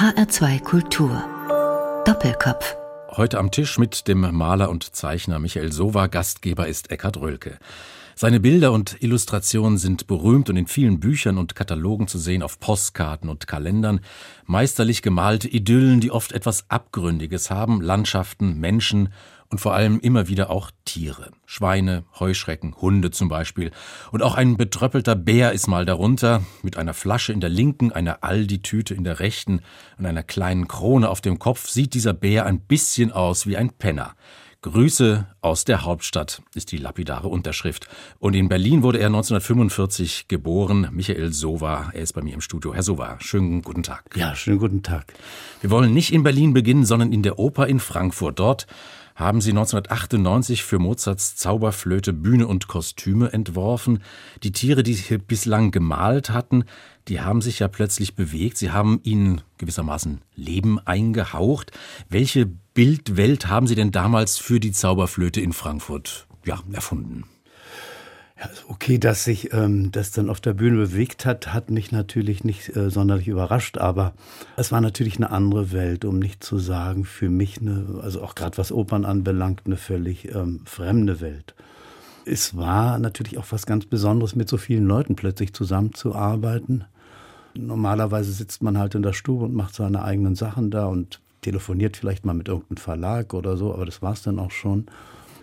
HR2 Kultur. Doppelkopf. Heute am Tisch mit dem Maler und Zeichner Michael Sova. Gastgeber ist Eckhard Rölke. Seine Bilder und Illustrationen sind berühmt und in vielen Büchern und Katalogen zu sehen, auf Postkarten und Kalendern. Meisterlich gemalte Idyllen, die oft etwas Abgründiges haben, Landschaften, Menschen und vor allem immer wieder auch Tiere. Schweine, Heuschrecken, Hunde zum Beispiel. Und auch ein betröppelter Bär ist mal darunter, mit einer Flasche in der linken, einer Aldi-Tüte in der rechten und einer kleinen Krone auf dem Kopf sieht dieser Bär ein bisschen aus wie ein Penner. Grüße aus der Hauptstadt ist die lapidare Unterschrift. Und in Berlin wurde er 1945 geboren. Michael Sova, er ist bei mir im Studio. Herr Sova, schönen guten Tag. Ja, schönen guten Tag. Wir wollen nicht in Berlin beginnen, sondern in der Oper in Frankfurt. Dort haben sie 1998 für Mozarts Zauberflöte Bühne und Kostüme entworfen. Die Tiere, die sie bislang gemalt hatten, die haben sich ja plötzlich bewegt. Sie haben ihnen gewissermaßen Leben eingehaucht. Welche Bildwelt haben Sie denn damals für die Zauberflöte in Frankfurt ja, erfunden? Ja, okay, dass sich ähm, das dann auf der Bühne bewegt hat, hat mich natürlich nicht äh, sonderlich überrascht, aber es war natürlich eine andere Welt, um nicht zu sagen, für mich eine, also auch gerade was Opern anbelangt, eine völlig ähm, fremde Welt. Es war natürlich auch was ganz Besonderes, mit so vielen Leuten plötzlich zusammenzuarbeiten. Normalerweise sitzt man halt in der Stube und macht seine eigenen Sachen da und telefoniert vielleicht mal mit irgendeinem Verlag oder so, aber das war es dann auch schon.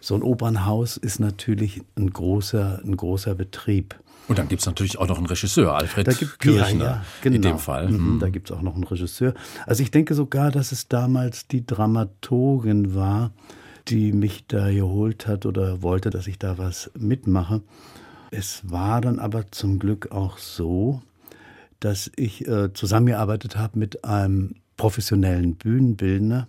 So ein Opernhaus ist natürlich ein großer, ein großer Betrieb. Und dann gibt es natürlich auch noch einen Regisseur, Alfred da gibt, Kirchner ja, ja, genau. in dem Fall. Mhm, mhm. Da gibt es auch noch einen Regisseur. Also ich denke sogar, dass es damals die Dramaturgin war, die mich da geholt hat oder wollte, dass ich da was mitmache. Es war dann aber zum Glück auch so, dass ich äh, zusammengearbeitet habe mit einem professionellen Bühnenbildner,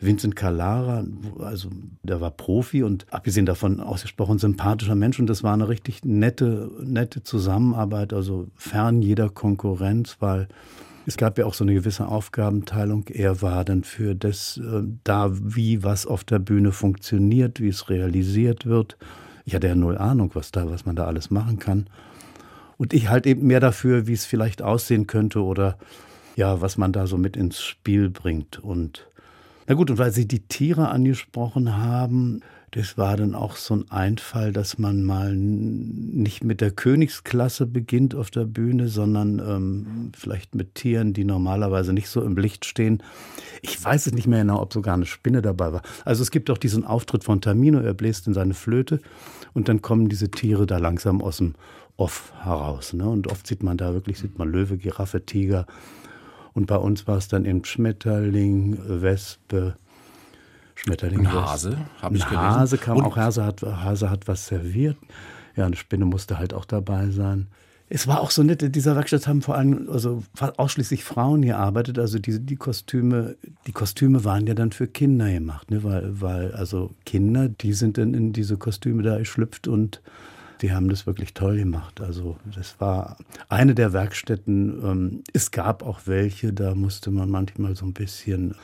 Vincent Calara, also der war Profi und abgesehen davon ausgesprochen sympathischer Mensch und das war eine richtig nette, nette Zusammenarbeit, also fern jeder Konkurrenz, weil es gab ja auch so eine gewisse Aufgabenteilung. Er war dann für das äh, da, wie was auf der Bühne funktioniert, wie es realisiert wird. Ich hatte ja null Ahnung, was da, was man da alles machen kann. Und ich halt eben mehr dafür, wie es vielleicht aussehen könnte oder ja, was man da so mit ins Spiel bringt. Und na gut, und weil Sie die Tiere angesprochen haben, das war dann auch so ein Einfall, dass man mal nicht mit der Königsklasse beginnt auf der Bühne, sondern ähm, vielleicht mit Tieren, die normalerweise nicht so im Licht stehen. Ich weiß es nicht mehr genau, ob sogar eine Spinne dabei war. Also es gibt auch diesen Auftritt von Tamino, er bläst in seine Flöte und dann kommen diese Tiere da langsam aus dem Off heraus. Ne? Und oft sieht man da wirklich, sieht man Löwe, Giraffe, Tiger, und bei uns war es dann eben Schmetterling, Wespe, Schmetterling. Und Hase, habe ich gelesen. Hase kam und auch, Hase hat, Hase hat was serviert. Ja, eine Spinne musste halt auch dabei sein. Es war auch so nett, in dieser Werkstatt haben vor allem also ausschließlich Frauen gearbeitet. Also die, die Kostüme, die Kostüme waren ja dann für Kinder gemacht, ne? weil, weil also Kinder, die sind dann in diese Kostüme da geschlüpft und die haben das wirklich toll gemacht. Also das war eine der Werkstätten. Ähm, es gab auch welche, da musste man manchmal so ein bisschen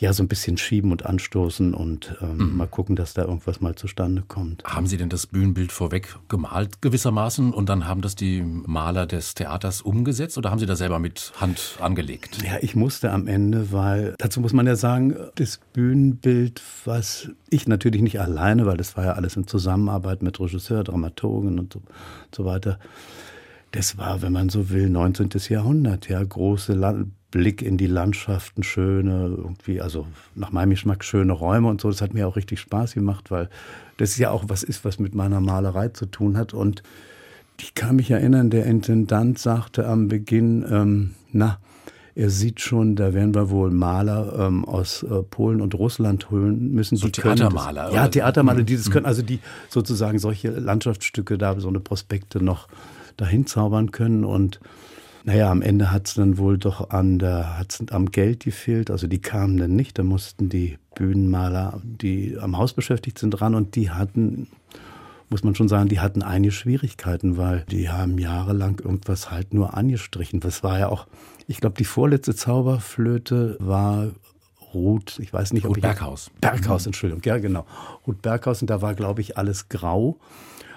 ja so ein bisschen schieben und anstoßen und ähm, mhm. mal gucken, dass da irgendwas mal zustande kommt. Haben Sie denn das Bühnenbild vorweg gemalt gewissermaßen und dann haben das die Maler des Theaters umgesetzt oder haben Sie da selber mit Hand angelegt? Ja, ich musste am Ende, weil dazu muss man ja sagen, das Bühnenbild, was ich natürlich nicht alleine, weil das war ja alles in Zusammenarbeit mit Regisseur, Dramaturgen und so, so weiter. Das war, wenn man so will, 19. Jahrhundert, ja, große Blick in die Landschaften, schöne, irgendwie, also nach meinem Geschmack schöne Räume und so. Das hat mir auch richtig Spaß gemacht, weil das ja auch was ist, was mit meiner Malerei zu tun hat. Und ich kann mich erinnern, der Intendant sagte am Beginn, ähm, na, er sieht schon, da werden wir wohl Maler ähm, aus äh, Polen und Russland holen müssen. So Theatermaler. Das, ja, Theatermaler, die das können, also die sozusagen solche Landschaftsstücke da, so eine Prospekte noch dahin zaubern können und naja, am Ende hat es dann wohl doch an der, hat's am Geld gefehlt. Also die kamen dann nicht. Da mussten die Bühnenmaler, die am Haus beschäftigt sind, ran und die hatten, muss man schon sagen, die hatten einige Schwierigkeiten, weil die haben jahrelang irgendwas halt nur angestrichen. Das war ja auch, ich glaube, die vorletzte Zauberflöte war Ruth, ich weiß nicht, Ruth Berghaus. Berghaus, Entschuldigung, ja genau. Ruth Berghaus und da war, glaube ich, alles grau.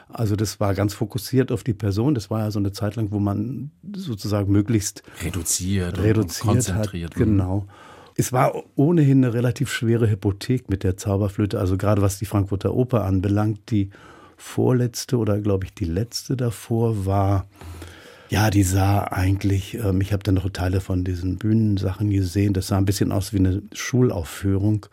Also das war ganz fokussiert auf die Person. Das war ja so eine Zeit lang, wo man sozusagen möglichst reduziert, reduziert und konzentriert. Hat, genau. Es war ohnehin eine relativ schwere Hypothek mit der Zauberflöte. Also gerade was die Frankfurter Oper anbelangt, die vorletzte oder glaube ich die letzte davor war ja, die sah eigentlich, ähm, ich habe dann noch Teile von diesen Bühnensachen gesehen, das sah ein bisschen aus wie eine Schulaufführung.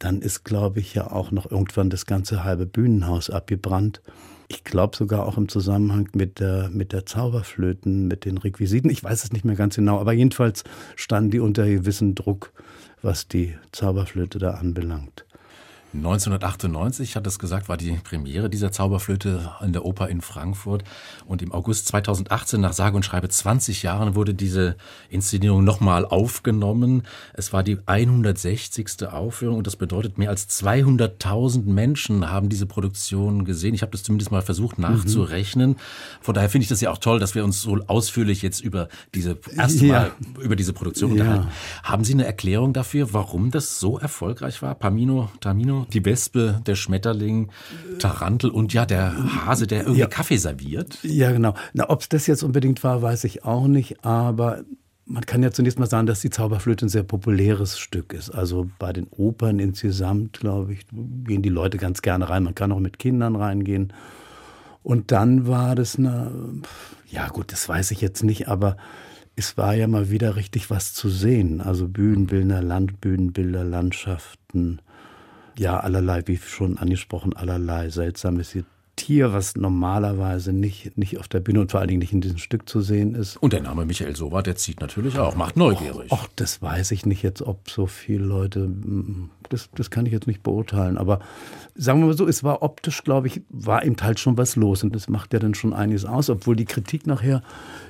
Dann ist, glaube ich, ja auch noch irgendwann das ganze halbe Bühnenhaus abgebrannt. Ich glaube sogar auch im Zusammenhang mit der, mit der Zauberflöten, mit den Requisiten. Ich weiß es nicht mehr ganz genau, aber jedenfalls standen die unter gewissem Druck, was die Zauberflöte da anbelangt. 1998, hat es gesagt, war die Premiere dieser Zauberflöte in der Oper in Frankfurt. Und im August 2018, nach sage und schreibe 20 Jahren, wurde diese Inszenierung nochmal aufgenommen. Es war die 160. Aufführung und das bedeutet, mehr als 200.000 Menschen haben diese Produktion gesehen. Ich habe das zumindest mal versucht nachzurechnen. Von daher finde ich das ja auch toll, dass wir uns so ausführlich jetzt über diese, erstmal ja. über diese Produktion ja. unterhalten. Haben Sie eine Erklärung dafür, warum das so erfolgreich war? Pamino, Tamino? Die Wespe, der Schmetterling, Tarantel und ja, der Hase, der irgendwie ja. Kaffee serviert. Ja, genau. Na, ob es das jetzt unbedingt war, weiß ich auch nicht, aber man kann ja zunächst mal sagen, dass die Zauberflöte ein sehr populäres Stück ist. Also bei den Opern insgesamt, glaube ich, gehen die Leute ganz gerne rein. Man kann auch mit Kindern reingehen. Und dann war das eine, ja gut, das weiß ich jetzt nicht, aber es war ja mal wieder richtig was zu sehen. Also Bühnenbilder, Landbühnenbilder, Landschaften, ja allerlei, wie schon angesprochen, allerlei seltsames Tier, was normalerweise nicht, nicht auf der Bühne und vor allen Dingen nicht in diesem Stück zu sehen ist. Und der Name Michael Sowa, der zieht natürlich auch, macht neugierig. Ach, das weiß ich nicht jetzt, ob so viele Leute, hm, das, das kann ich jetzt nicht beurteilen. Aber sagen wir mal so, es war optisch, glaube ich, war im Teil schon was los. Und das macht ja dann schon einiges aus, obwohl die Kritik nachher,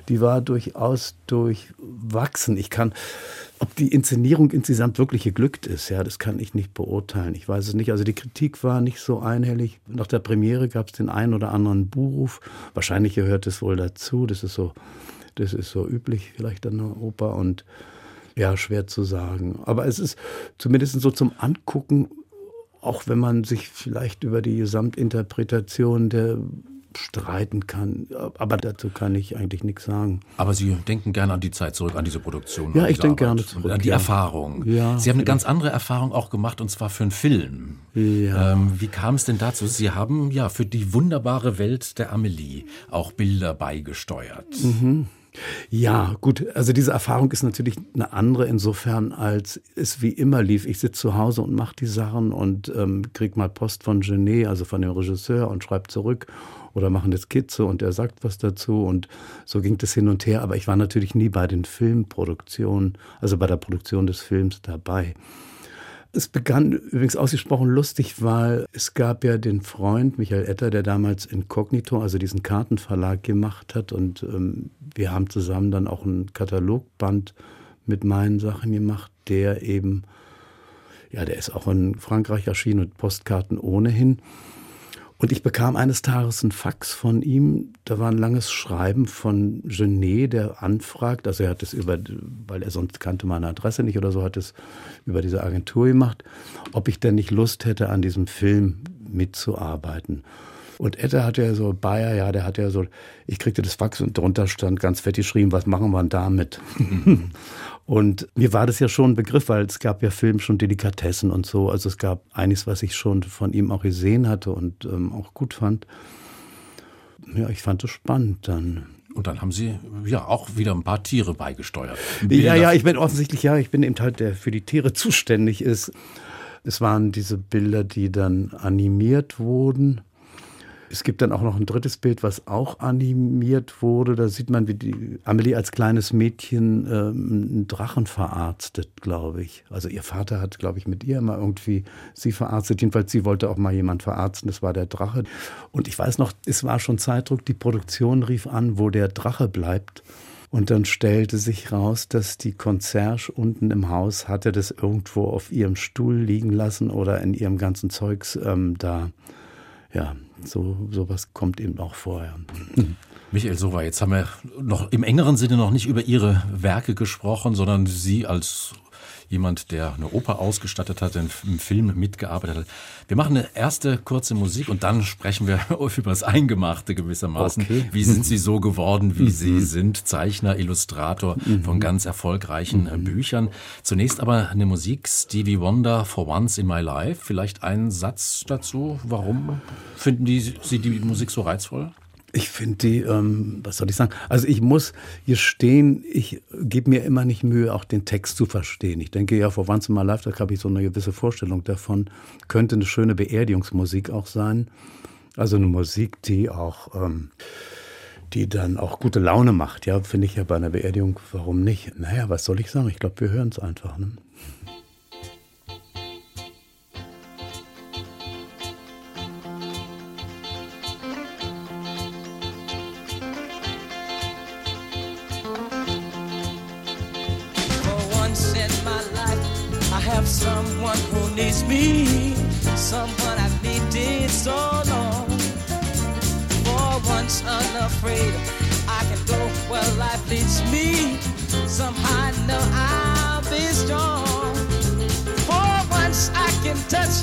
die war durchaus durchwachsen. Ich kann ob die Inszenierung insgesamt wirklich geglückt ist, ja, das kann ich nicht beurteilen. Ich weiß es nicht. Also die Kritik war nicht so einhellig. Nach der Premiere gab es den einen oder anderen Buchruf. Wahrscheinlich gehört es wohl dazu. Das ist so, das ist so üblich vielleicht an der Oper und ja, schwer zu sagen. Aber es ist zumindest so zum Angucken, auch wenn man sich vielleicht über die Gesamtinterpretation der streiten kann. Aber dazu kann ich eigentlich nichts sagen. Aber Sie denken gerne an die Zeit zurück, an diese Produktion. Ja, ich denke gerne zurück. An die ja. Erfahrung. Ja, Sie haben eine ganz andere Erfahrung auch gemacht, und zwar für einen Film. Ja. Ähm, wie kam es denn dazu? Sie haben ja für die wunderbare Welt der Amelie auch Bilder beigesteuert. Mhm. Ja, gut. Also diese Erfahrung ist natürlich eine andere insofern, als es wie immer lief. Ich sitze zu Hause und mache die Sachen und ähm, krieg mal Post von Genet, also von dem Regisseur, und schreibe zurück oder machen eine Skizze und er sagt was dazu und so ging das hin und her. Aber ich war natürlich nie bei den Filmproduktionen, also bei der Produktion des Films dabei. Es begann übrigens ausgesprochen lustig, weil es gab ja den Freund Michael Etter, der damals Incognito, also diesen Kartenverlag gemacht hat und ähm, wir haben zusammen dann auch ein Katalogband mit meinen Sachen gemacht, der eben, ja, der ist auch in Frankreich erschienen und Postkarten ohnehin. Und ich bekam eines Tages ein Fax von ihm. Da war ein langes Schreiben von Genet, der anfragt. Also er hat es über, weil er sonst kannte meine Adresse nicht oder so, hat es über diese Agentur gemacht, ob ich denn nicht Lust hätte, an diesem Film mitzuarbeiten. Und Ette hat ja so, Bayer, ja, der hat ja so, ich kriegte das Fax und drunter stand ganz fett geschrieben, was machen wir denn damit? Und mir war das ja schon ein Begriff, weil es gab ja Film schon Delikatessen und so. Also es gab einiges, was ich schon von ihm auch gesehen hatte und ähm, auch gut fand. Ja, ich fand es spannend dann. Und dann haben Sie ja auch wieder ein paar Tiere beigesteuert. Bilder. Ja, ja, ich bin offensichtlich, ja, ich bin eben halt der für die Tiere zuständig ist. Es waren diese Bilder, die dann animiert wurden. Es gibt dann auch noch ein drittes Bild, was auch animiert wurde. Da sieht man, wie die Amelie als kleines Mädchen ähm, einen Drachen verarztet, glaube ich. Also ihr Vater hat, glaube ich, mit ihr immer irgendwie sie verarztet. Jedenfalls, sie wollte auch mal jemand verarzten. Das war der Drache. Und ich weiß noch, es war schon Zeitdruck. Die Produktion rief an, wo der Drache bleibt. Und dann stellte sich raus, dass die Concierge unten im Haus hatte das irgendwo auf ihrem Stuhl liegen lassen oder in ihrem ganzen Zeugs ähm, da ja, so sowas kommt eben auch vorher. Michael Sova, jetzt haben wir noch im engeren Sinne noch nicht über Ihre Werke gesprochen, sondern Sie als jemand, der eine Oper ausgestattet hat, im Film mitgearbeitet hat. Wir machen eine erste kurze Musik und dann sprechen wir über das Eingemachte gewissermaßen. Okay. Wie sind Sie so geworden, wie mhm. Sie sind? Zeichner, Illustrator mhm. von ganz erfolgreichen äh, mhm. Büchern. Zunächst aber eine Musik, Stevie Wonder, For Once in My Life. Vielleicht einen Satz dazu. Warum finden die, Sie die Musik so reizvoll? Ich finde die, ähm, was soll ich sagen? Also ich muss hier stehen, ich gebe mir immer nicht Mühe, auch den Text zu verstehen. Ich denke ja, vor Once in My Life, da habe ich so eine gewisse Vorstellung davon, könnte eine schöne Beerdigungsmusik auch sein. Also eine Musik, die auch, ähm, die dann auch gute Laune macht. Ja, finde ich ja bei einer Beerdigung, warum nicht? Naja, was soll ich sagen? Ich glaube, wir hören es einfach. Ne? Needs me, someone I've needed so long. For once unafraid, I can go where life leads me. Somehow I know I'll be strong. For once I can touch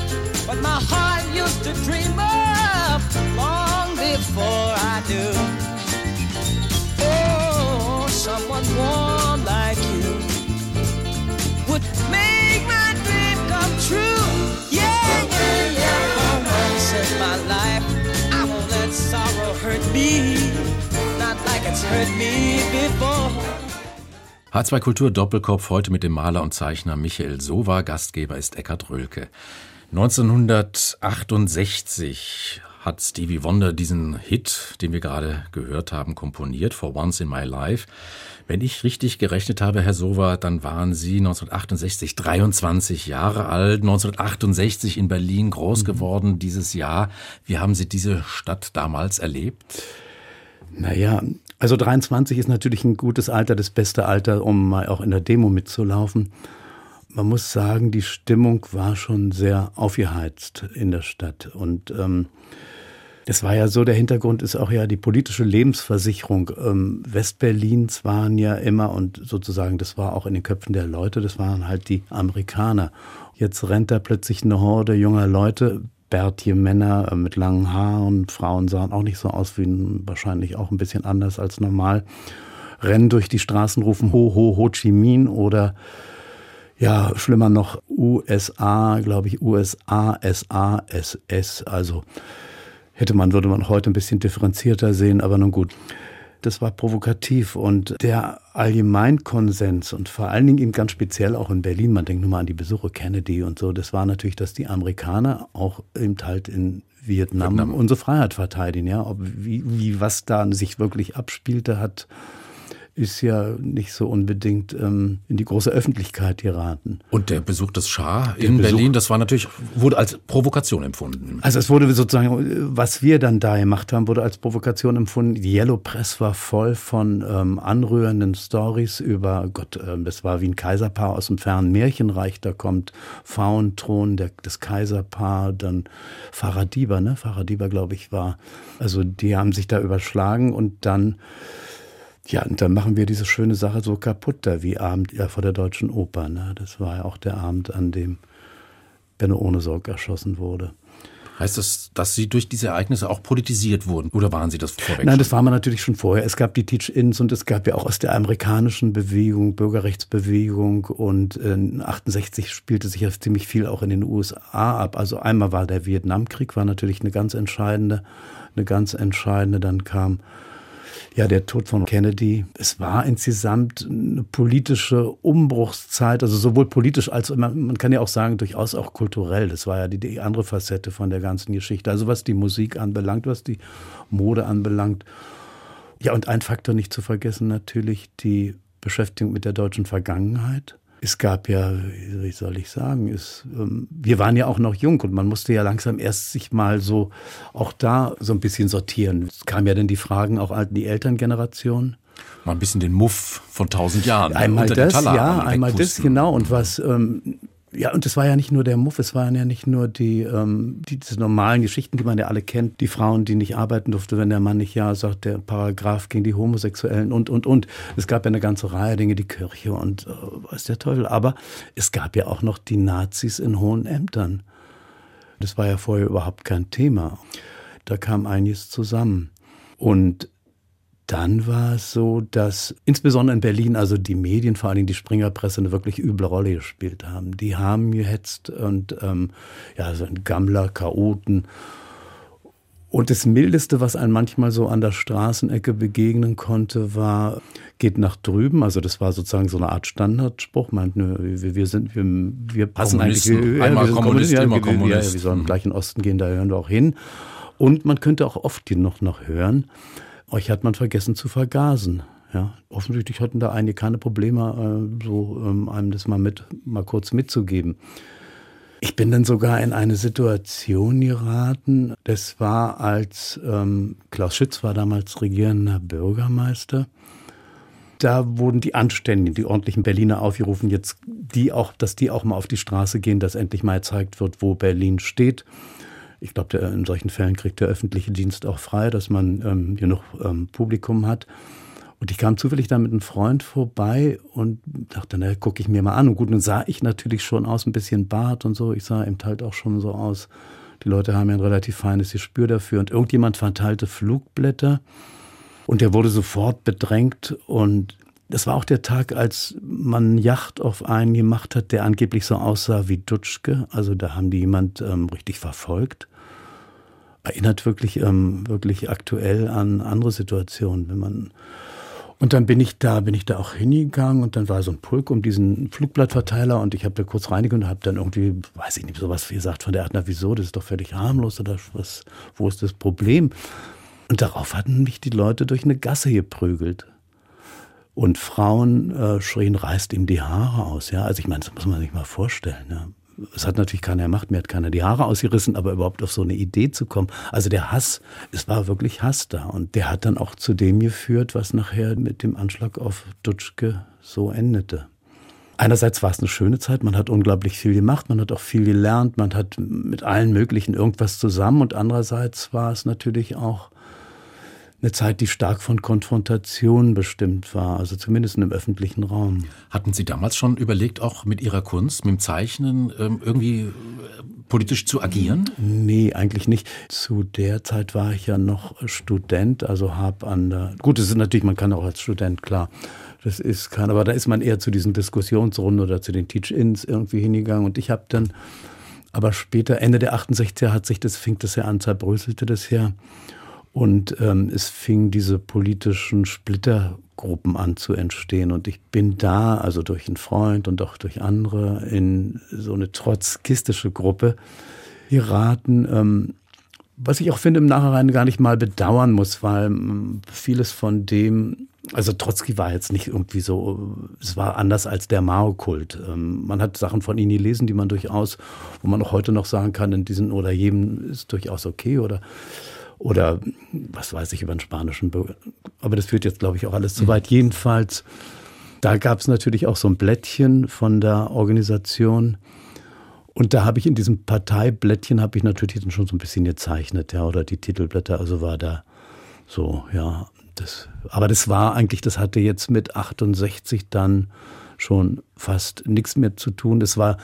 what my heart used to dream of long before I knew. Oh, someone warm sorrow hurt me. Not like it's hurt me before. H2 Kultur Doppelkopf heute mit dem Maler und Zeichner Michael Sova. Gastgeber ist Eckhard Rölke. 1968 hat Stevie Wonder diesen Hit, den wir gerade gehört haben, komponiert, For Once in My Life. Wenn ich richtig gerechnet habe, Herr Sova, dann waren Sie 1968 23 Jahre alt, 1968 in Berlin groß mhm. geworden dieses Jahr. Wie haben Sie diese Stadt damals erlebt? Naja, also 23 ist natürlich ein gutes Alter, das beste Alter, um mal auch in der Demo mitzulaufen. Man muss sagen, die Stimmung war schon sehr aufgeheizt in der Stadt. Und ähm, das war ja so, der Hintergrund ist auch ja die politische Lebensversicherung. Ähm, Westberlins waren ja immer und sozusagen, das war auch in den Köpfen der Leute, das waren halt die Amerikaner. Jetzt rennt da plötzlich eine Horde junger Leute, bärtige Männer äh, mit langen Haaren, Frauen sahen auch nicht so aus wie wahrscheinlich auch ein bisschen anders als normal, rennen durch die Straßen, rufen Ho, Ho, Ho Chi Minh oder ja, schlimmer noch USA, glaube ich, USA, SA, SS, also Hätte man, würde man heute ein bisschen differenzierter sehen, aber nun gut. Das war provokativ und der Allgemeinkonsens und vor allen Dingen eben ganz speziell auch in Berlin, man denkt nur mal an die Besuche Kennedy und so, das war natürlich, dass die Amerikaner auch eben halt in Vietnam, Vietnam. unsere Freiheit verteidigen, ja. Ob, wie, wie was da sich wirklich abspielte, hat ist ja nicht so unbedingt ähm, in die große Öffentlichkeit geraten. Und der Besuch des Schah in Besuch, Berlin, das war natürlich, wurde als Provokation empfunden. Also es wurde sozusagen, was wir dann da gemacht haben, wurde als Provokation empfunden. Die Yellow Press war voll von ähm, anrührenden Stories über Gott, ähm, das war wie ein Kaiserpaar aus dem fernen Märchenreich, da kommt Frauenthron, der, das Kaiserpaar, dann Faradiba, ne? Faradiba, glaube ich, war. Also die haben sich da überschlagen und dann ja, und dann machen wir diese schöne Sache so kaputt da, wie Abend ja, vor der Deutschen Oper. Ne? Das war ja auch der Abend, an dem Benno Ohnesorg erschossen wurde. Heißt das, dass Sie durch diese Ereignisse auch politisiert wurden? Oder waren Sie das vorweg? Nein, das war man natürlich schon vorher. Es gab die Teach-Ins und es gab ja auch aus der amerikanischen Bewegung, Bürgerrechtsbewegung und in 68 spielte sich ja ziemlich viel auch in den USA ab. Also einmal war der Vietnamkrieg, war natürlich eine ganz entscheidende, eine ganz entscheidende. Dann kam ja, der Tod von Kennedy. Es war insgesamt eine politische Umbruchszeit, also sowohl politisch als man kann ja auch sagen, durchaus auch kulturell. Das war ja die, die andere Facette von der ganzen Geschichte. Also was die Musik anbelangt, was die Mode anbelangt. Ja, und ein Faktor nicht zu vergessen natürlich die Beschäftigung mit der deutschen Vergangenheit. Es gab ja, wie soll ich sagen, es, ähm, wir waren ja auch noch jung und man musste ja langsam erst sich mal so auch da so ein bisschen sortieren. Es kamen ja dann die Fragen auch an die Elterngeneration. Mal ein bisschen den Muff von tausend Jahren. Einmal das, ja, einmal das, genau. Und was, ähm, ja, und es war ja nicht nur der Muff, es waren ja nicht nur die, ähm, die diese normalen Geschichten, die man ja alle kennt, die Frauen, die nicht arbeiten durfte, wenn der Mann nicht ja sagt, der Paragraph gegen die Homosexuellen und, und, und. Es gab ja eine ganze Reihe Dinge, die Kirche und äh, was der Teufel. Aber es gab ja auch noch die Nazis in hohen Ämtern. Das war ja vorher überhaupt kein Thema. Da kam einiges zusammen. Und dann war es so, dass insbesondere in Berlin also die Medien, vor allem die Springerpresse, eine wirklich üble Rolle gespielt haben. Die haben gehetzt und ähm, ja, so ein Gammler, Chaoten. Und das Mildeste, was einem manchmal so an der Straßenecke begegnen konnte, war, geht nach drüben. Also das war sozusagen so eine Art Standardspruch. Meint, wir, wir sind, wir, wir passen eigentlich. Wir, Einmal ja, wir Kommunist, ja, immer wir, Kommunist. Ja, wir sollen gleich in den Osten gehen, da hören wir auch hin. Und man könnte auch oft noch, noch hören, euch hat man vergessen zu vergasen. Ja, offensichtlich hatten da einige keine Probleme, äh, so ähm, einem das mal mit, mal kurz mitzugeben. Ich bin dann sogar in eine Situation geraten. Das war, als ähm, Klaus Schütz war damals regierender Bürgermeister. Da wurden die Anständigen, die ordentlichen Berliner aufgerufen, jetzt die auch, dass die auch mal auf die Straße gehen, dass endlich mal gezeigt wird, wo Berlin steht. Ich glaube, in solchen Fällen kriegt der öffentliche Dienst auch frei, dass man ähm, genug ähm, Publikum hat. Und ich kam zufällig da mit einem Freund vorbei und dachte, na, gucke ich mir mal an. Und gut, nun sah ich natürlich schon aus, ein bisschen Bart und so. Ich sah eben halt auch schon so aus. Die Leute haben ja ein relativ feines Gespür dafür. Und irgendjemand verteilte Flugblätter und der wurde sofort bedrängt. Und das war auch der Tag, als man Yacht auf einen gemacht hat, der angeblich so aussah wie Dutschke. Also da haben die jemand ähm, richtig verfolgt. Erinnert wirklich, ähm, wirklich aktuell an andere Situationen, wenn man und dann bin ich da, bin ich da auch hingegangen und dann war so ein Pulk um diesen Flugblattverteiler und ich habe da kurz reinigt und habe dann irgendwie, weiß ich nicht, sowas gesagt von der Art, na wieso, das ist doch völlig harmlos oder was, wo ist das Problem? Und darauf hatten mich die Leute durch eine Gasse geprügelt. Und Frauen äh, schrien, reißt ihm die Haare aus. Ja, also ich meine, das muss man sich mal vorstellen. Ja es hat natürlich keiner gemacht, mir hat keiner die Haare ausgerissen, aber überhaupt auf so eine Idee zu kommen. Also der Hass, es war wirklich Hass da. Und der hat dann auch zu dem geführt, was nachher mit dem Anschlag auf Dutschke so endete. Einerseits war es eine schöne Zeit, man hat unglaublich viel gemacht, man hat auch viel gelernt, man hat mit allen möglichen irgendwas zusammen und andererseits war es natürlich auch eine Zeit, die stark von Konfrontation bestimmt war, also zumindest im öffentlichen Raum. Hatten Sie damals schon überlegt, auch mit Ihrer Kunst, mit dem Zeichnen, ähm, irgendwie äh, politisch zu agieren? Nee, eigentlich nicht. Zu der Zeit war ich ja noch Student, also habe an der, gut, es ist natürlich, man kann auch als Student, klar, das ist kein, aber da ist man eher zu diesen Diskussionsrunden oder zu den Teach-Ins irgendwie hingegangen und ich habe dann, aber später, Ende der 68er hat sich das, fing das ja an, zerbröselte das ja und ähm, es fing diese politischen Splittergruppen an zu entstehen. Und ich bin da, also durch einen Freund und auch durch andere, in so eine trotzkistische Gruppe geraten. Ähm, was ich auch finde im Nachhinein gar nicht mal bedauern muss, weil vieles von dem, also Trotzki war jetzt nicht irgendwie so, es war anders als der Mao-Kult. Ähm, man hat Sachen von ihm gelesen, die man durchaus, wo man auch heute noch sagen kann, in diesen oder jedem ist durchaus okay oder oder was weiß ich über den spanischen Bürger. Aber das führt jetzt, glaube ich, auch alles zu weit. Mhm. Jedenfalls, da gab es natürlich auch so ein Blättchen von der Organisation. Und da habe ich in diesem Parteiblättchen habe ich natürlich dann schon so ein bisschen gezeichnet, ja, oder die Titelblätter, also war da so, ja, das, aber das war eigentlich, das hatte jetzt mit 68 dann schon fast nichts mehr zu tun. Das war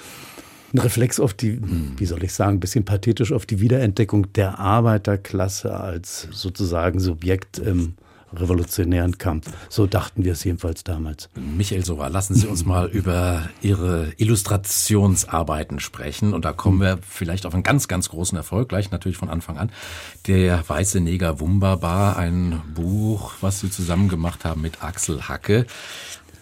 ein Reflex auf die, wie soll ich sagen, ein bisschen pathetisch auf die Wiederentdeckung der Arbeiterklasse als sozusagen Subjekt im revolutionären Kampf. So dachten wir es jedenfalls damals. Michael Sora, lassen Sie uns mal über Ihre Illustrationsarbeiten sprechen. Und da kommen wir vielleicht auf einen ganz, ganz großen Erfolg, gleich natürlich von Anfang an. Der Weiße Neger Wunderbar, ein Buch, was Sie zusammen gemacht haben mit Axel Hacke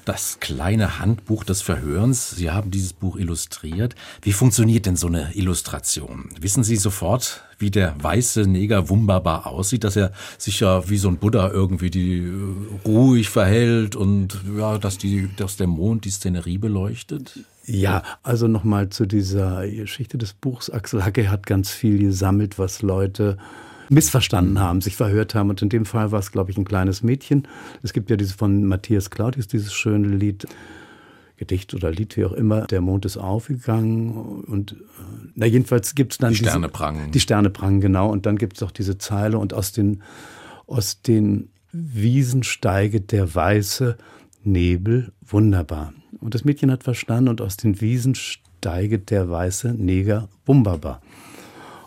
das kleine Handbuch des Verhörens. Sie haben dieses Buch illustriert. Wie funktioniert denn so eine Illustration? Wissen Sie sofort, wie der weiße Neger Wumbaba aussieht, dass er sich ja wie so ein Buddha irgendwie die äh, ruhig verhält und ja, dass die, dass der Mond die Szenerie beleuchtet? Ja, also nochmal zu dieser Geschichte des Buchs. Axel Hacke hat ganz viel gesammelt, was Leute missverstanden haben, sich verhört haben. Und in dem Fall war es, glaube ich, ein kleines Mädchen. Es gibt ja dieses von Matthias Claudius, dieses schöne Lied. Gedicht oder Lied, wie auch immer, der Mond ist aufgegangen und äh, na jedenfalls gibt es dann die Sterne diese, prangen. Die Sterne prangen, genau. Und dann gibt es auch diese Zeile und aus den, aus den Wiesen steiget der weiße Nebel wunderbar. Und das Mädchen hat verstanden und aus den Wiesen steiget der weiße Neger wunderbar.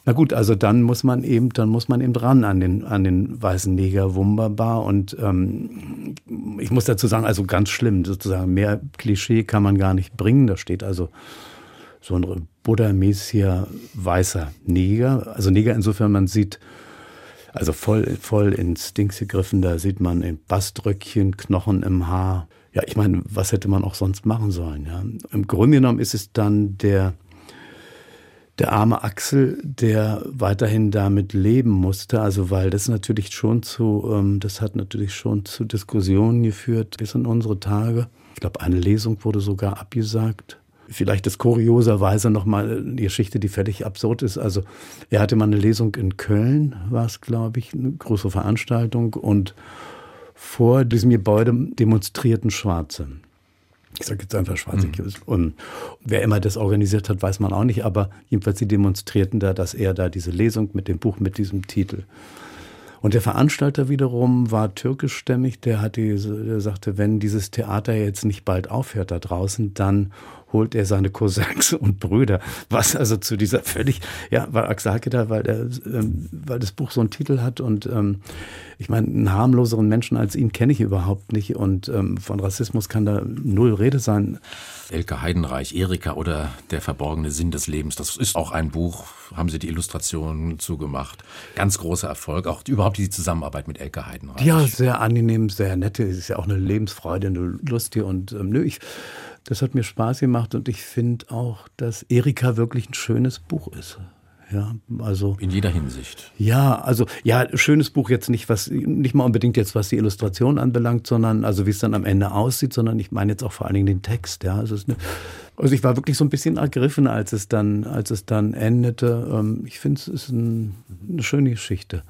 Na gut, also dann muss man eben, dann muss man eben dran an den, an den weißen Neger wunderbar. Und ähm, ich muss dazu sagen, also ganz schlimm, sozusagen mehr Klischee kann man gar nicht bringen. Da steht also so ein buddha-mäßiger weißer Neger. Also Neger insofern, man sieht, also voll, voll ins Dings gegriffen, da sieht man ein Baströckchen, Knochen im Haar. Ja, ich meine, was hätte man auch sonst machen sollen? Ja? Im Grunde genommen ist es dann der der arme Axel, der weiterhin damit leben musste, also weil das natürlich schon zu, ähm, das hat natürlich schon zu Diskussionen geführt bis in unsere Tage. Ich glaube, eine Lesung wurde sogar abgesagt. Vielleicht ist kurioserweise nochmal eine Geschichte, die völlig absurd ist. Also er hatte mal eine Lesung in Köln, war es, glaube ich, eine große Veranstaltung und vor diesem Gebäude demonstrierten Schwarze ich sage jetzt einfach schwarz. Mhm. Und wer immer das organisiert hat, weiß man auch nicht. Aber jedenfalls, sie demonstrierten da, dass er da diese Lesung mit dem Buch mit diesem Titel. Und der Veranstalter wiederum war türkischstämmig. Der, hat diese, der sagte, wenn dieses Theater jetzt nicht bald aufhört da draußen, dann holt er seine Cousins und Brüder. Was also zu dieser völlig, ja, weil Axake da, weil, der, ähm, weil das Buch so einen Titel hat und ähm, ich meine, einen harmloseren Menschen als ihn kenne ich überhaupt nicht und ähm, von Rassismus kann da null Rede sein. Elke Heidenreich, Erika oder Der verborgene Sinn des Lebens, das ist auch ein Buch, haben Sie die Illustrationen zugemacht. Ganz großer Erfolg, auch überhaupt die Zusammenarbeit mit Elke Heidenreich. Ja, sehr angenehm, sehr nette, ist ja auch eine Lebensfreude, eine lustige und ähm, nö, ich das hat mir Spaß gemacht und ich finde auch, dass Erika wirklich ein schönes Buch ist. Ja, also. In jeder Hinsicht. Ja, also, ja, schönes Buch jetzt nicht, was, nicht mal unbedingt jetzt, was die Illustration anbelangt, sondern, also wie es dann am Ende aussieht, sondern ich meine jetzt auch vor allen Dingen den Text, ja. Also, eine, also ich war wirklich so ein bisschen ergriffen, als es dann, als es dann endete. Ähm, ich finde, es ist ein, eine schöne Geschichte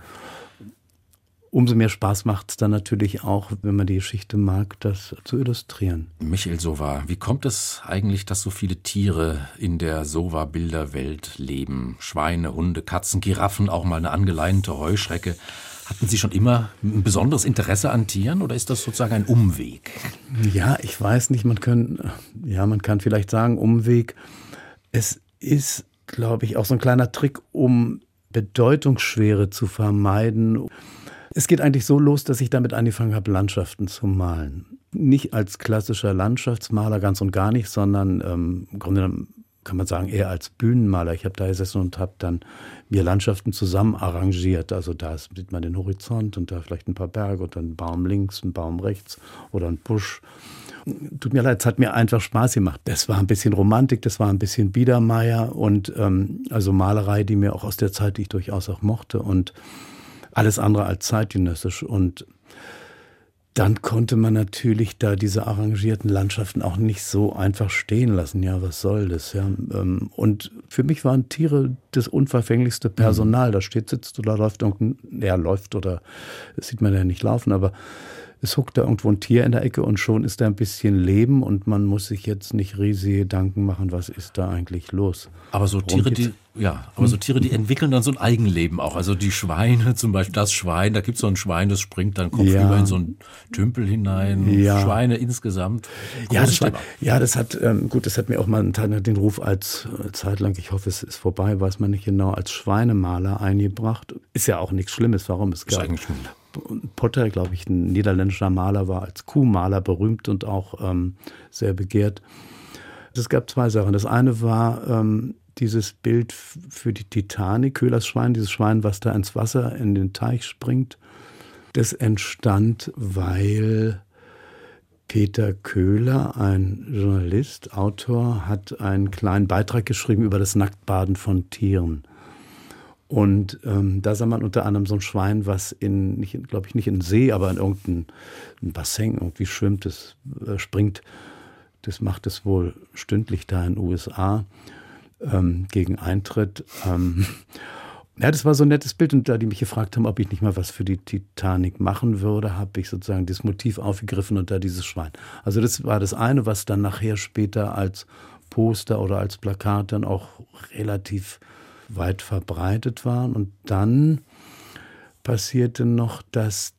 umso mehr Spaß macht es dann natürlich auch, wenn man die Geschichte mag, das zu illustrieren. Michael Sova, wie kommt es eigentlich, dass so viele Tiere in der Sova-Bilderwelt leben? Schweine, Hunde, Katzen, Giraffen, auch mal eine angeleinte Heuschrecke. Hatten Sie schon immer ein besonderes Interesse an Tieren oder ist das sozusagen ein Umweg? Ja, ich weiß nicht, man kann, ja, man kann vielleicht sagen Umweg. Es ist, glaube ich, auch so ein kleiner Trick, um Bedeutungsschwere zu vermeiden. Es geht eigentlich so los, dass ich damit angefangen habe, Landschaften zu malen. Nicht als klassischer Landschaftsmaler ganz und gar nicht, sondern ähm, im Grunde kann man sagen, eher als Bühnenmaler. Ich habe da gesessen und habe dann mir Landschaften zusammen arrangiert. Also da sieht man den Horizont und da vielleicht ein paar Berge und dann ein Baum links, ein Baum rechts oder ein Busch. Tut mir leid, es hat mir einfach Spaß gemacht. Das war ein bisschen Romantik, das war ein bisschen Biedermeier und ähm, also Malerei, die mir auch aus der Zeit, die ich durchaus auch mochte. Und alles andere als zeitgenössisch. Und dann konnte man natürlich da diese arrangierten Landschaften auch nicht so einfach stehen lassen. Ja, was soll das? Ja, ähm, und für mich waren Tiere das unverfänglichste Personal. Da steht, sitzt oder läuft irgendein, ja, läuft oder das sieht man ja nicht laufen, aber es huckt da irgendwo ein Tier in der Ecke und schon ist da ein bisschen Leben und man muss sich jetzt nicht riesige Gedanken machen, was ist da eigentlich los. Aber so Tiere, die, ja, aber so Tiere, die entwickeln dann so ein Eigenleben auch. Also die Schweine, zum Beispiel das Schwein, da gibt es so ein Schwein, das springt dann kopfüber ja. in so einen Tümpel hinein. Ja. Schweine insgesamt. Ja das, war, ja, das hat, ähm, gut, das hat mir auch mal den Ruf als äh, Zeit lang, ich hoffe, es ist vorbei, weiß man nicht genau, als Schweinemaler eingebracht. Ist ja auch nichts Schlimmes, warum es gab. Ist eigentlich Potter, glaube ich, ein niederländischer Maler, war als Kuhmaler berühmt und auch ähm, sehr begehrt. Es gab zwei Sachen. Das eine war ähm, dieses Bild für die Titanic, Köhlers Schwein, dieses Schwein, was da ins Wasser in den Teich springt. Das entstand, weil Peter Köhler, ein Journalist, Autor, hat einen kleinen Beitrag geschrieben über das Nacktbaden von Tieren. Und ähm, da sah man unter anderem so ein Schwein, was in, glaube ich, nicht in See, aber in irgendein Bassin irgendwie schwimmt, das äh, springt. Das macht es wohl stündlich da in den USA ähm, gegen Eintritt. Ähm, Ja, das war so ein nettes Bild. Und da die mich gefragt haben, ob ich nicht mal was für die Titanic machen würde, habe ich sozusagen das Motiv aufgegriffen und da dieses Schwein. Also das war das eine, was dann nachher später als Poster oder als Plakat dann auch relativ weit verbreitet war. Und dann passierte noch, dass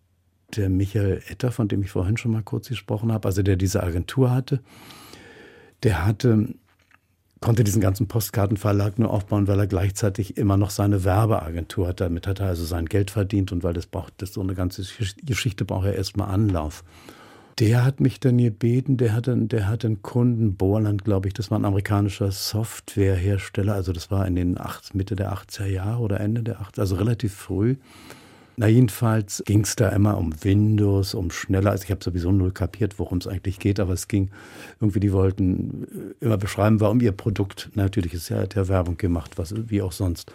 der Michael Etter, von dem ich vorhin schon mal kurz gesprochen habe, also der diese Agentur hatte, der hatte konnte diesen ganzen Postkartenverlag nur aufbauen, weil er gleichzeitig immer noch seine Werbeagentur hat. Damit hat er also sein Geld verdient und weil das braucht, das so eine ganze Geschichte braucht er erstmal Anlauf. Der hat mich dann gebeten, der hatte, der hatte einen Kunden, Borland, glaube ich, das war ein amerikanischer Softwarehersteller, also das war in den acht, Mitte der 80er Jahre oder Ende der 80er, also relativ früh. Na, jedenfalls ging es da immer um Windows, um schneller. Also ich habe sowieso null kapiert, worum es eigentlich geht, aber es ging irgendwie, die wollten äh, immer beschreiben, warum ihr Produkt, natürlich ist ja der Werbung gemacht, was wie auch sonst.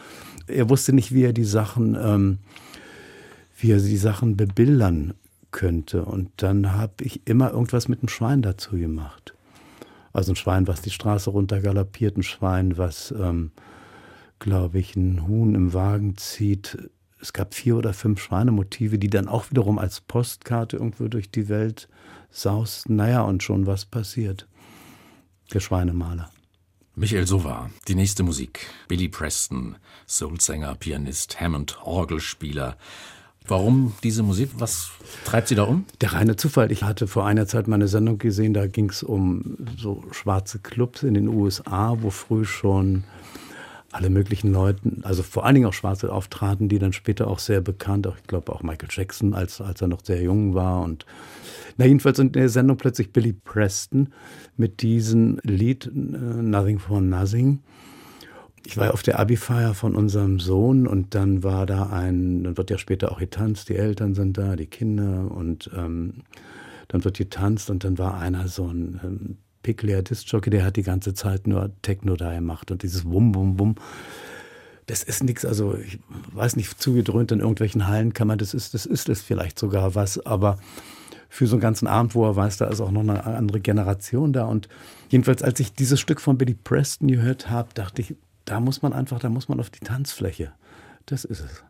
Er wusste nicht, wie er die Sachen, ähm, wie er die Sachen bebildern könnte. Und dann habe ich immer irgendwas mit einem Schwein dazu gemacht. Also ein Schwein, was die Straße runter galoppiert, ein Schwein, was, ähm, glaube ich, ein Huhn im Wagen zieht es gab vier oder fünf Schweinemotive, die dann auch wiederum als Postkarte irgendwo durch die Welt sausten. Naja, und schon was passiert. Der Schweinemaler. Michael Sova, die nächste Musik. Billy Preston, Soulsänger, Pianist, Hammond, Orgelspieler. Warum diese Musik? Was treibt Sie da um? Der reine Zufall. Ich hatte vor einer Zeit meine Sendung gesehen, da ging es um so schwarze Clubs in den USA, wo früh schon alle möglichen Leuten, also vor allen Dingen auch Schwarze auftraten, die dann später auch sehr bekannt, auch ich glaube auch Michael Jackson, als, als er noch sehr jung war und na jedenfalls in der Sendung plötzlich Billy Preston mit diesem Lied uh, Nothing for Nothing. Ich war auf der Abi-Feier von unserem Sohn und dann war da ein, dann wird ja später auch getanzt, die Eltern sind da, die Kinder und ähm, dann wird getanzt und dann war einer so ein ähm, Pickler Discjockey, der hat die ganze Zeit nur Techno da gemacht und dieses Wum, Wum, Wum. Das ist nichts, also ich weiß nicht, zugedröhnt in irgendwelchen Hallen kann man, das ist, das ist es vielleicht sogar was, aber für so einen ganzen Abend, wo er weiß, da ist auch noch eine andere Generation da. Und jedenfalls, als ich dieses Stück von Billy Preston gehört habe, dachte ich, da muss man einfach, da muss man auf die Tanzfläche. Das ist es.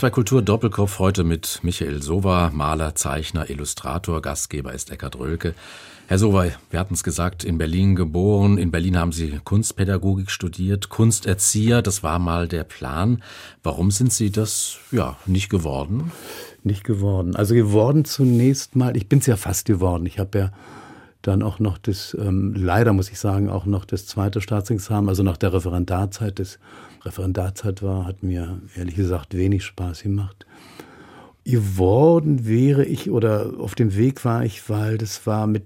H2 Kultur Doppelkopf heute mit Michael Sova, Maler, Zeichner, Illustrator, Gastgeber ist Eckhard Rölke. Herr Sova, wir hatten es gesagt, in Berlin geboren. In Berlin haben Sie Kunstpädagogik studiert, Kunsterzieher, das war mal der Plan. Warum sind Sie das ja nicht geworden? Nicht geworden. Also geworden zunächst mal, ich bin es ja fast geworden. Ich habe ja dann auch noch das, ähm, leider muss ich sagen, auch noch das zweite Staatsexamen, also nach der Referendarzeit des Referendarzeit war, hat mir ehrlich gesagt wenig Spaß gemacht. Geworden wäre ich oder auf dem Weg war ich, weil das war mit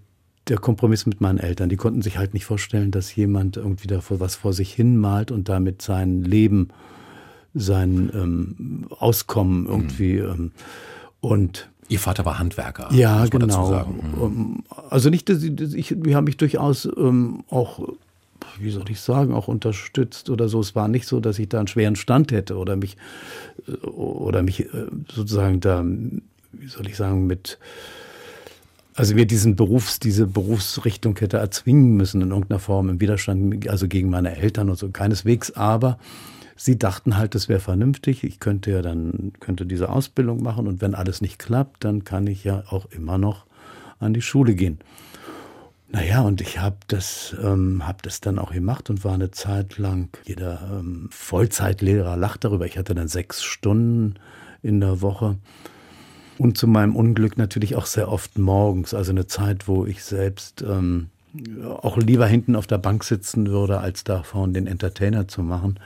der Kompromiss mit meinen Eltern. Die konnten sich halt nicht vorstellen, dass jemand irgendwie da was vor sich hin malt und damit sein Leben, sein ähm, Auskommen irgendwie mhm. ähm, und Ihr Vater war Handwerker. Ja, genau. Mhm. Also nicht, dass ich, ich, wir haben mich durchaus ähm, auch wie soll ich sagen, auch unterstützt oder so. Es war nicht so, dass ich da einen schweren Stand hätte oder mich, äh, oder mich äh, sozusagen da, wie soll ich sagen, mit, also mir diesen Berufs, diese Berufsrichtung hätte erzwingen müssen in irgendeiner Form im Widerstand, also gegen meine Eltern und so, keineswegs, aber sie dachten halt, das wäre vernünftig. Ich könnte ja dann, könnte diese Ausbildung machen und wenn alles nicht klappt, dann kann ich ja auch immer noch an die Schule gehen. Naja, und ich habe das, ähm, hab das dann auch gemacht und war eine Zeit lang, jeder ähm, Vollzeitlehrer lacht darüber. Ich hatte dann sechs Stunden in der Woche. Und zu meinem Unglück natürlich auch sehr oft morgens, also eine Zeit, wo ich selbst ähm, auch lieber hinten auf der Bank sitzen würde, als da vorne den Entertainer zu machen.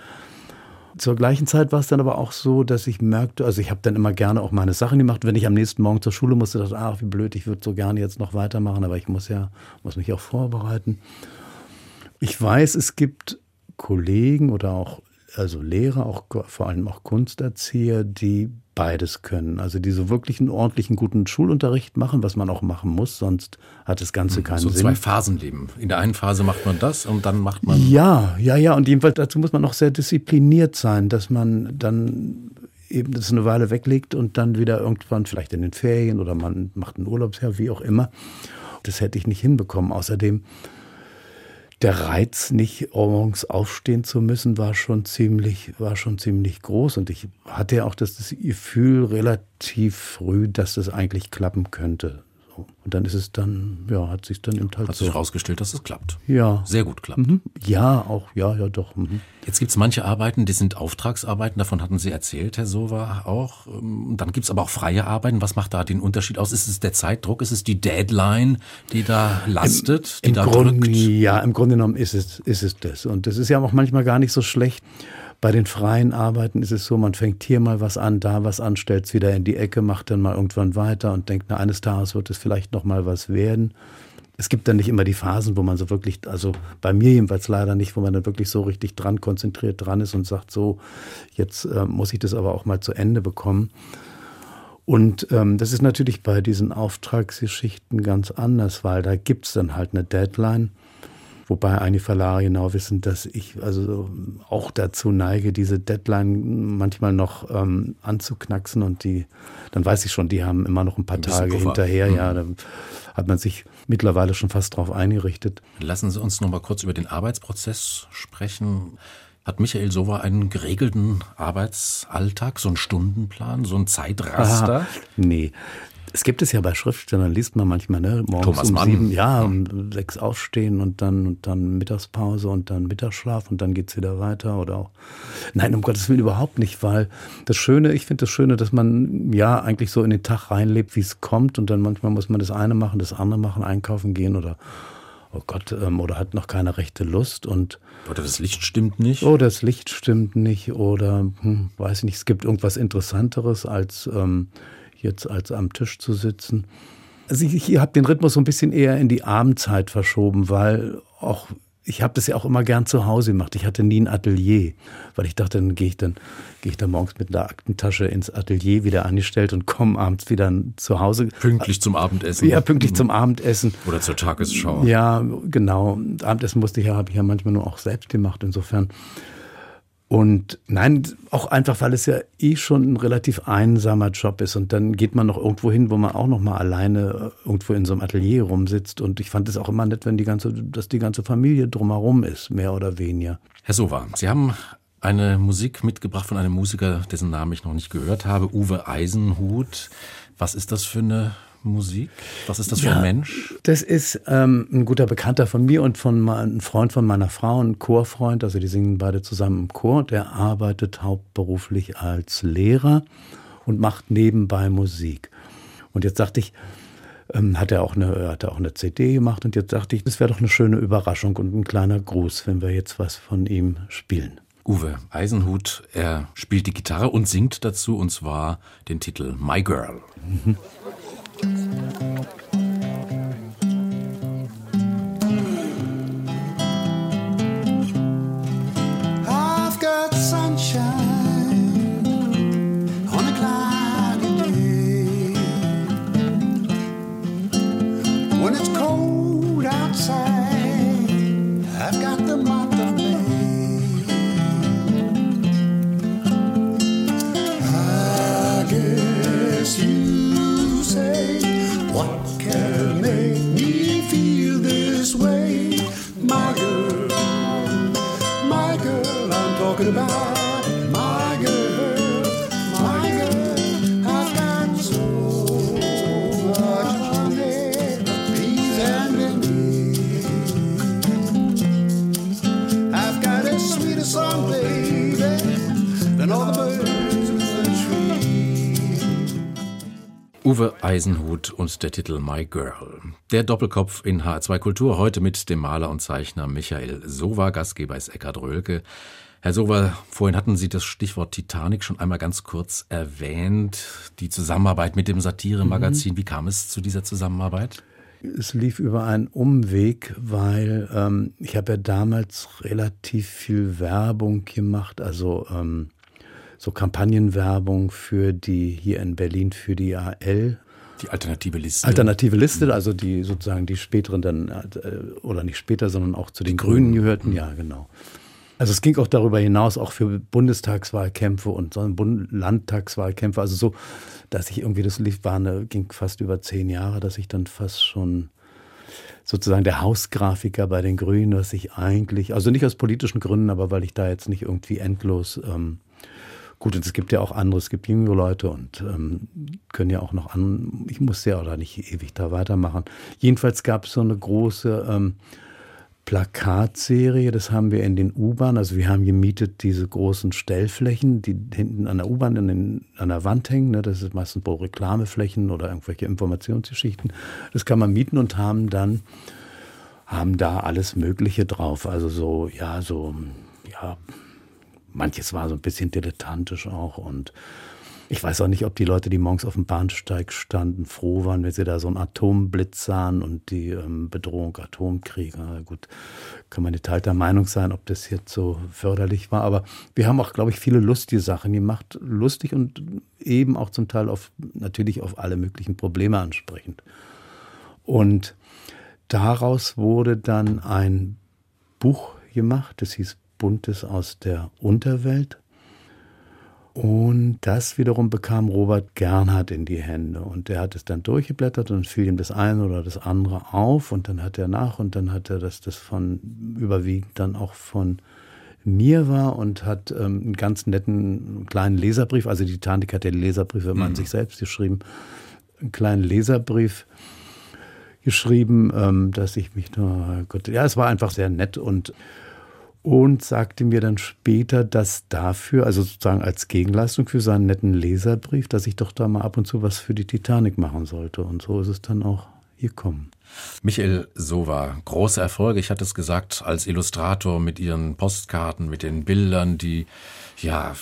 Zur gleichen Zeit war es dann aber auch so, dass ich merkte, also ich habe dann immer gerne auch meine Sachen gemacht. Wenn ich am nächsten Morgen zur Schule musste, dachte ich, ach, wie blöd, ich würde so gerne jetzt noch weitermachen, aber ich muss ja, muss mich auch vorbereiten. Ich weiß, es gibt Kollegen oder auch also Lehrer, auch vor allem auch Kunsterzieher, die beides können. Also die so wirklich einen ordentlichen, guten Schulunterricht machen, was man auch machen muss, sonst hat das Ganze hm, keinen so Sinn. So zwei Phasen leben. In der einen Phase macht man das und dann macht man. Ja, ja, ja. Und jedenfalls dazu muss man auch sehr diszipliniert sein, dass man dann eben das eine Weile weglegt und dann wieder irgendwann vielleicht in den Ferien oder man macht ein Urlaubsjahr, wie auch immer. Das hätte ich nicht hinbekommen. Außerdem der Reiz, nicht morgens aufstehen zu müssen, war schon ziemlich, war schon ziemlich groß. Und ich hatte ja auch das, das Gefühl relativ früh, dass das eigentlich klappen könnte. Und dann ist es dann, ja, hat sich dann im Teil Hat sich herausgestellt, dass es klappt. Ja. Sehr gut klappt. Mhm. Ja, auch, ja, ja, doch. Mhm. Jetzt gibt es manche Arbeiten, die sind Auftragsarbeiten, davon hatten Sie erzählt, Herr Sova, auch. Ähm, dann gibt es aber auch freie Arbeiten. Was macht da den Unterschied aus? Ist es der Zeitdruck? Ist es die Deadline, die da lastet, Im, die im da Grunde, drückt? Ja, im Grunde genommen ist es, ist es das. Und das ist ja auch manchmal gar nicht so schlecht. Bei den freien Arbeiten ist es so, man fängt hier mal was an, da was an, stellt es wieder in die Ecke, macht dann mal irgendwann weiter und denkt, na, eines Tages wird es vielleicht noch mal was werden. Es gibt dann nicht immer die Phasen, wo man so wirklich, also bei mir jedenfalls leider nicht, wo man dann wirklich so richtig dran konzentriert dran ist und sagt, so, jetzt äh, muss ich das aber auch mal zu Ende bekommen. Und ähm, das ist natürlich bei diesen Auftragsgeschichten ganz anders, weil da gibt es dann halt eine Deadline. Wobei einige Verlage genau wissen, dass ich also auch dazu neige, diese Deadline manchmal noch ähm, anzuknacksen und die, dann weiß ich schon, die haben immer noch ein paar ein Tage Puffer. hinterher. Mhm. Ja, da hat man sich mittlerweile schon fast drauf eingerichtet. Lassen Sie uns noch mal kurz über den Arbeitsprozess sprechen. Hat Michael Sova einen geregelten Arbeitsalltag, so einen Stundenplan, so ein Zeitraster? Aha, nee, es gibt es ja bei Schriftstellern, liest man manchmal, ne? Morgens Thomas um Mann. sieben, ja, um sechs aufstehen und dann, und dann Mittagspause und dann Mittagsschlaf und dann geht's wieder weiter oder auch. Nein, um Gottes Willen überhaupt nicht, weil das Schöne, ich finde das Schöne, dass man ja eigentlich so in den Tag reinlebt, wie es kommt und dann manchmal muss man das eine machen, das andere machen, einkaufen gehen oder oh Gott, ähm, oder hat noch keine rechte Lust und oder das Licht stimmt nicht. Oh, das Licht stimmt nicht oder hm, weiß nicht, es gibt irgendwas Interessanteres als ähm, jetzt als am Tisch zu sitzen. Also ich, ich habe den Rhythmus so ein bisschen eher in die Abendzeit verschoben, weil auch ich habe das ja auch immer gern zu Hause gemacht. Ich hatte nie ein Atelier, weil ich dachte, dann gehe ich dann gehe ich dann morgens mit einer Aktentasche ins Atelier wieder angestellt und komme abends wieder zu Hause. Pünktlich zum Abendessen. Ja, pünktlich zum Abendessen. Oder zur Tagesschau. Ja, genau. Abendessen musste ich ja, habe ich ja manchmal nur auch selbst gemacht. Insofern und nein, auch einfach, weil es ja eh schon ein relativ einsamer Job ist. Und dann geht man noch irgendwo hin, wo man auch noch mal alleine äh, irgendwo in so einem Atelier rumsitzt. Und ich fand es auch immer nett, wenn die ganze, dass die ganze Familie drumherum ist, mehr oder weniger. Herr Sova, Sie haben eine Musik mitgebracht von einem Musiker, dessen Namen ich noch nicht gehört habe, Uwe Eisenhut. Was ist das für eine Musik? Was ist das für ja, ein Mensch? Das ist ähm, ein guter Bekannter von mir und von einem Freund von meiner Frau, ein Chorfreund. Also die singen beide zusammen im Chor. Der arbeitet hauptberuflich als Lehrer und macht nebenbei Musik. Und jetzt dachte ich, ähm, hat er auch eine, hat er auch eine CD gemacht und jetzt dachte ich, das wäre doch eine schöne Überraschung und ein kleiner Gruß, wenn wir jetzt was von ihm spielen. Uwe Eisenhut, er spielt die Gitarre und singt dazu und zwar den Titel My Girl. Mhm. Thank you. Eisenhut und der Titel My Girl. Der Doppelkopf in HR2 Kultur heute mit dem Maler und Zeichner Michael Sova. Gastgeber ist Eckhard Röhlke. Herr Sova, vorhin hatten Sie das Stichwort Titanic schon einmal ganz kurz erwähnt. Die Zusammenarbeit mit dem Satiremagazin. Mhm. Wie kam es zu dieser Zusammenarbeit? Es lief über einen Umweg, weil ähm, ich habe ja damals relativ viel Werbung gemacht, also ähm, so Kampagnenwerbung für die hier in Berlin für die AL. Die alternative Liste. Alternative Liste, also die sozusagen die späteren dann, äh, oder nicht später, sondern auch zu den Grünen gehörten, mhm. ja, genau. Also es ging auch darüber hinaus, auch für Bundestagswahlkämpfe und Landtagswahlkämpfe. Also so, dass ich irgendwie, das lief, war eine, ging fast über zehn Jahre, dass ich dann fast schon sozusagen der Hausgrafiker bei den Grünen, dass ich eigentlich, also nicht aus politischen Gründen, aber weil ich da jetzt nicht irgendwie endlos ähm, Gut, und es gibt ja auch andere, es gibt jüngere Leute und ähm, können ja auch noch an, ich muss ja oder nicht ewig da weitermachen. Jedenfalls gab es so eine große ähm, Plakatserie, das haben wir in den U-Bahnen, also wir haben gemietet diese großen Stellflächen, die hinten an der U-Bahn an der Wand hängen, ne, das ist meistens wohl Reklameflächen oder irgendwelche Informationsgeschichten. Das kann man mieten und haben dann, haben da alles Mögliche drauf, also so, ja, so, ja, manches war so ein bisschen dilettantisch auch und ich weiß auch nicht, ob die Leute, die morgens auf dem Bahnsteig standen, froh waren, wenn sie da so einen Atomblitz sahen und die ähm, Bedrohung Atomkrieg. Gut, kann man geteilter Meinung sein, ob das jetzt so förderlich war. Aber wir haben auch, glaube ich, viele lustige Sachen gemacht. Lustig und eben auch zum Teil auf, natürlich auf alle möglichen Probleme ansprechend. Und daraus wurde dann ein Buch gemacht, das hieß Buntes aus der Unterwelt. Und das wiederum bekam Robert Gernhardt in die Hände. Und der hat es dann durchgeblättert und fiel ihm das eine oder das andere auf. Und dann hat er nach und dann hat er das, das von überwiegend dann auch von mir war und hat ähm, einen ganz netten kleinen Leserbrief, also die Titanic hat ja Leserbriefe immer mhm. an sich selbst geschrieben, einen kleinen Leserbrief geschrieben, ähm, dass ich mich nur, Gott, ja, es war einfach sehr nett und und sagte mir dann später, dass dafür, also sozusagen als Gegenleistung für seinen netten Leserbrief, dass ich doch da mal ab und zu was für die Titanic machen sollte. Und so ist es dann auch gekommen. Michael Sova, große Erfolge. Ich hatte es gesagt, als Illustrator mit ihren Postkarten, mit den Bildern, die ja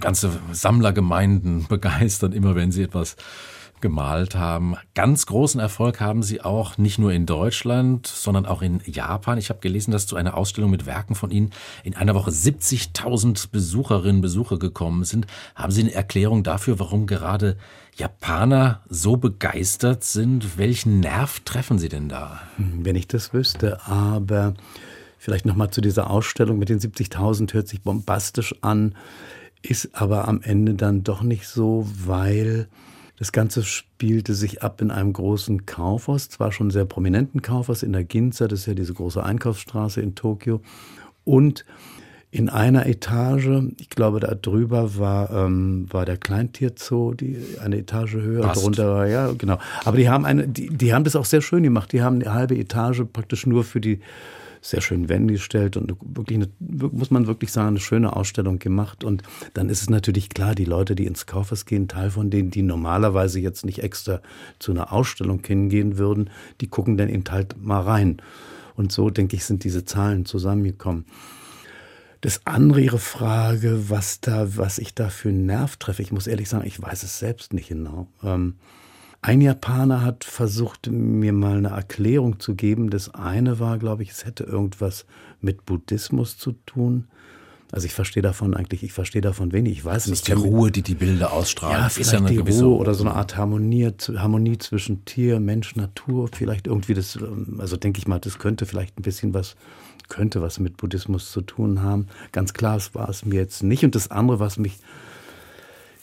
ganze Sammlergemeinden begeistern, immer wenn sie etwas gemalt haben. Ganz großen Erfolg haben sie auch nicht nur in Deutschland, sondern auch in Japan. Ich habe gelesen, dass zu einer Ausstellung mit Werken von Ihnen in einer Woche 70.000 Besucherinnen, Besucher gekommen sind. Haben Sie eine Erklärung dafür, warum gerade Japaner so begeistert sind? Welchen Nerv treffen Sie denn da? Wenn ich das wüsste, aber vielleicht nochmal zu dieser Ausstellung mit den 70.000 hört sich bombastisch an, ist aber am Ende dann doch nicht so, weil das Ganze spielte sich ab in einem großen Kaufhaus, zwar schon sehr prominenten Kaufhaus in der Ginza, das ist ja diese große Einkaufsstraße in Tokio. Und in einer Etage, ich glaube, da drüber war, ähm, war der Kleintierzoo, die eine Etage höher, Passt. drunter war, ja, genau. Aber die haben eine, die, die haben das auch sehr schön gemacht. Die haben eine halbe Etage praktisch nur für die sehr schön wendig und wirklich, eine, muss man wirklich sagen, eine schöne Ausstellung gemacht. Und dann ist es natürlich klar, die Leute, die ins Kaufhaus gehen, Teil von denen, die normalerweise jetzt nicht extra zu einer Ausstellung hingehen würden, die gucken dann eben halt mal rein. Und so, denke ich, sind diese Zahlen zusammengekommen. Das andere, Ihre Frage, was da, was ich da für einen Nerv treffe, ich muss ehrlich sagen, ich weiß es selbst nicht genau. Ähm, ein Japaner hat versucht, mir mal eine Erklärung zu geben. Das eine war, glaube ich, es hätte irgendwas mit Buddhismus zu tun. Also ich verstehe davon eigentlich, ich verstehe davon wenig. Ich weiß das nicht. Ist die Ruhe, die die Bilder ausstrahlen. Ja, vielleicht ist ja die Ruhe oder so eine Art Harmonie, Harmonie zwischen Tier, Mensch, Natur. Vielleicht irgendwie das, ähm, also denke ich mal, das könnte vielleicht ein bisschen was, könnte was mit Buddhismus zu tun haben. Ganz klar, es war es mir jetzt nicht. Und das andere, was mich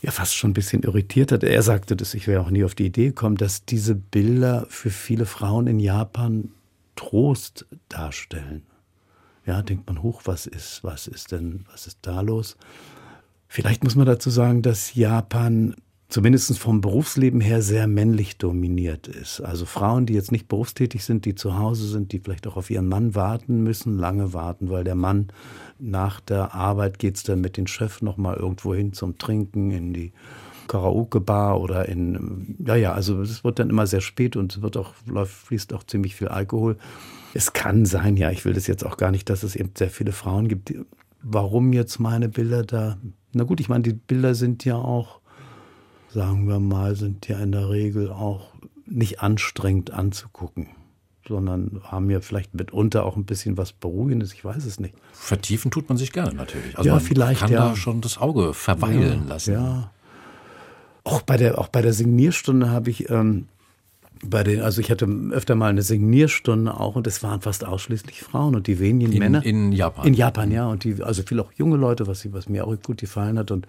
ja fast schon ein bisschen irritiert hat. Er sagte das, ich wäre auch nie auf die Idee gekommen, dass diese Bilder für viele Frauen in Japan Trost darstellen. Ja, denkt man hoch, was ist, was ist denn, was ist da los? Vielleicht muss man dazu sagen, dass Japan zumindest vom Berufsleben her sehr männlich dominiert ist. Also Frauen, die jetzt nicht berufstätig sind, die zu Hause sind, die vielleicht auch auf ihren Mann warten müssen, lange warten, weil der Mann nach der Arbeit geht es dann mit dem Chef nochmal irgendwo hin zum Trinken in die Karaoke-Bar oder in, ja, ja, also es wird dann immer sehr spät und es wird auch, fließt auch ziemlich viel Alkohol. Es kann sein, ja, ich will das jetzt auch gar nicht, dass es eben sehr viele Frauen gibt. Warum jetzt meine Bilder da? Na gut, ich meine, die Bilder sind ja auch, sagen wir mal, sind ja in der Regel auch nicht anstrengend anzugucken sondern haben ja vielleicht mitunter auch ein bisschen was Beruhigendes, ich weiß es nicht. Vertiefen tut man sich gerne natürlich. Also ja, man vielleicht, kann ja. da schon das Auge verweilen ja, lassen. Ja. Auch bei der, auch bei der Signierstunde habe ich ähm, bei den, also ich hatte öfter mal eine Signierstunde auch und es waren fast ausschließlich Frauen und die wenigen In, Männer. in Japan. In Japan, ja. Und die, also viel auch junge Leute, was, was mir auch gut gefallen hat. Und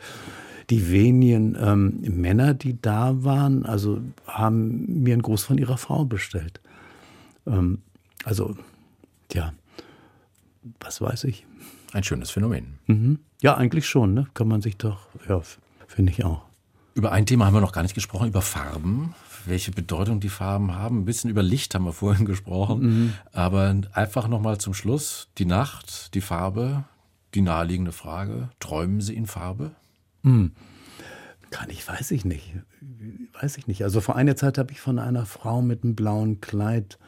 die wenigen ähm, Männer, die da waren, also haben mir einen Gruß von ihrer Frau bestellt. Ähm, also, ja, was weiß ich. Ein schönes Phänomen. Mhm. Ja, eigentlich schon, ne? Kann man sich doch, ja, finde ich auch. Über ein Thema haben wir noch gar nicht gesprochen, über Farben, welche Bedeutung die Farben haben. Ein bisschen über Licht haben wir vorhin gesprochen. Mhm. Aber einfach nochmal zum Schluss, die Nacht, die Farbe, die naheliegende Frage, träumen Sie in Farbe? Mhm. Kann ich, weiß ich nicht. Weiß ich nicht. Also vor einer Zeit habe ich von einer Frau mit einem blauen Kleid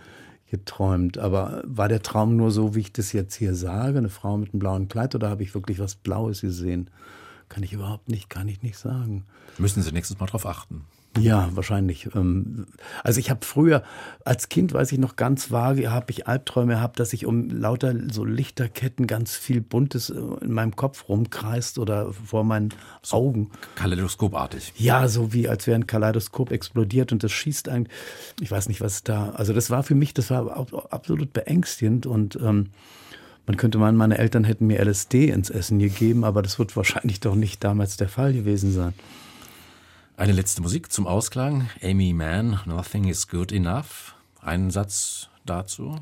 geträumt. Aber war der Traum nur so, wie ich das jetzt hier sage, eine Frau mit einem blauen Kleid, oder habe ich wirklich was Blaues gesehen? Kann ich überhaupt nicht, kann ich nicht sagen. Müssen Sie nächstes Mal drauf achten. Ja, wahrscheinlich. Ähm, also ich habe früher, als Kind weiß ich noch ganz vage, habe ich Albträume gehabt, dass ich um lauter so Lichterketten ganz viel Buntes äh, in meinem Kopf rumkreist oder vor meinen Augen. Kaleidoskopartig. Ja, so wie als wäre ein Kaleidoskop explodiert und das schießt ein. Ich weiß nicht, was da. Also das war für mich, das war absolut beängstigend und ähm, man könnte meinen, meine Eltern hätten mir LSD ins Essen gegeben, aber das wird wahrscheinlich doch nicht damals der Fall gewesen sein. Eine letzte Musik zum Ausklang. Amy Mann, Nothing is Good Enough. Einen Satz dazu.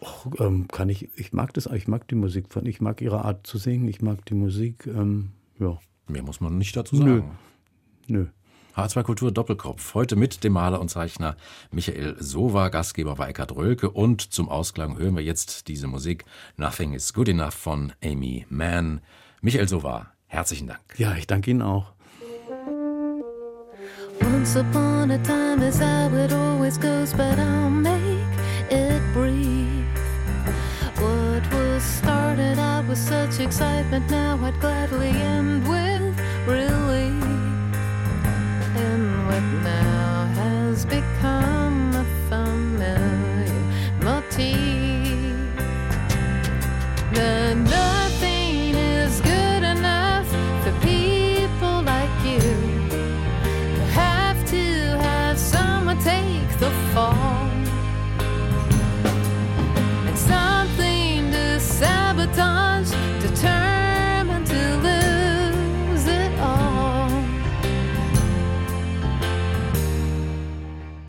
Och, ähm, kann ich, ich mag das, ich mag die Musik von, ich mag ihre Art zu singen, ich mag die Musik, ähm, ja. Mehr muss man nicht dazu sagen. Nö. Nö. H2 Kultur Doppelkopf. Heute mit dem Maler und Zeichner Michael Sova, Gastgeber war Eckhard Rölke und zum Ausklang hören wir jetzt diese Musik Nothing is Good Enough von Amy Mann. Michael Sova, herzlichen Dank. Ja, ich danke Ihnen auch. Once upon a time is how it always goes, but I'll make it brief. What was started out with such excitement, now I'd gladly end with